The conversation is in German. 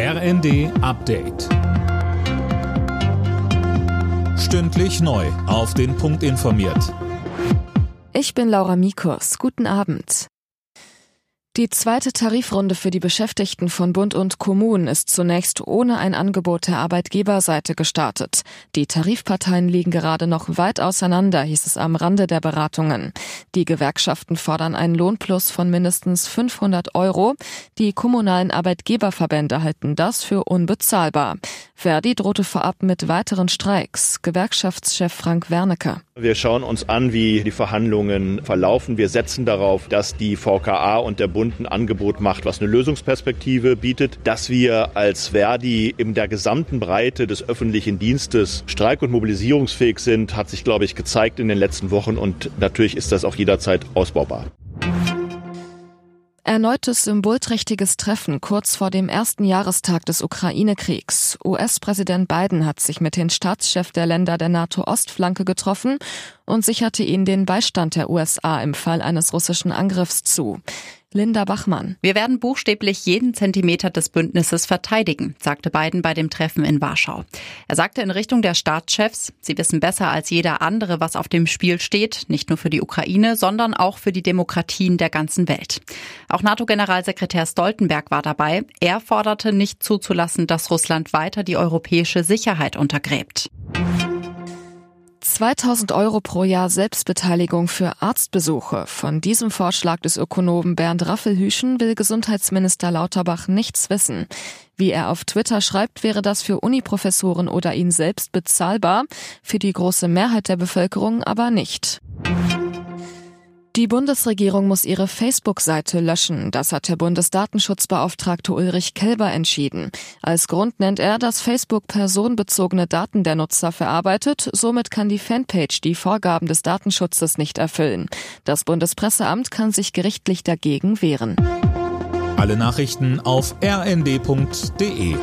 RND Update. Stündlich neu. Auf den Punkt informiert. Ich bin Laura Mikos. Guten Abend. Die zweite Tarifrunde für die Beschäftigten von Bund und Kommunen ist zunächst ohne ein Angebot der Arbeitgeberseite gestartet. Die Tarifparteien liegen gerade noch weit auseinander, hieß es am Rande der Beratungen. Die Gewerkschaften fordern einen Lohnplus von mindestens 500 Euro. Die kommunalen Arbeitgeberverbände halten das für unbezahlbar. Verdi drohte vorab mit weiteren Streiks. Gewerkschaftschef Frank Wernicke. Wir schauen uns an, wie die Verhandlungen verlaufen. Wir setzen darauf, dass die VKA und der Bund Bund ein Angebot macht, was eine Lösungsperspektive bietet, dass wir als Verdi in der gesamten Breite des öffentlichen Dienstes streik- und mobilisierungsfähig sind, hat sich, glaube ich, gezeigt in den letzten Wochen und natürlich ist das auch jederzeit ausbaubar. Erneutes symbolträchtiges Treffen kurz vor dem ersten Jahrestag des Ukraine-Kriegs. US-Präsident Biden hat sich mit den Staatschefs der Länder der NATO-Ostflanke getroffen und sicherte ihnen den Beistand der USA im Fall eines russischen Angriffs zu. Linda Bachmann. Wir werden buchstäblich jeden Zentimeter des Bündnisses verteidigen, sagte Biden bei dem Treffen in Warschau. Er sagte in Richtung der Staatschefs, sie wissen besser als jeder andere, was auf dem Spiel steht, nicht nur für die Ukraine, sondern auch für die Demokratien der ganzen Welt. Auch NATO-Generalsekretär Stoltenberg war dabei. Er forderte nicht zuzulassen, dass Russland weiter die europäische Sicherheit untergräbt. 2000 Euro pro Jahr Selbstbeteiligung für Arztbesuche. Von diesem Vorschlag des Ökonomen Bernd Raffelhüschen will Gesundheitsminister Lauterbach nichts wissen. Wie er auf Twitter schreibt, wäre das für Uniprofessoren oder ihn selbst bezahlbar, für die große Mehrheit der Bevölkerung aber nicht. Die Bundesregierung muss ihre Facebook-Seite löschen. Das hat der Bundesdatenschutzbeauftragte Ulrich Kelber entschieden. Als Grund nennt er, dass Facebook personenbezogene Daten der Nutzer verarbeitet. Somit kann die Fanpage die Vorgaben des Datenschutzes nicht erfüllen. Das Bundespresseamt kann sich gerichtlich dagegen wehren. Alle Nachrichten auf rnd.de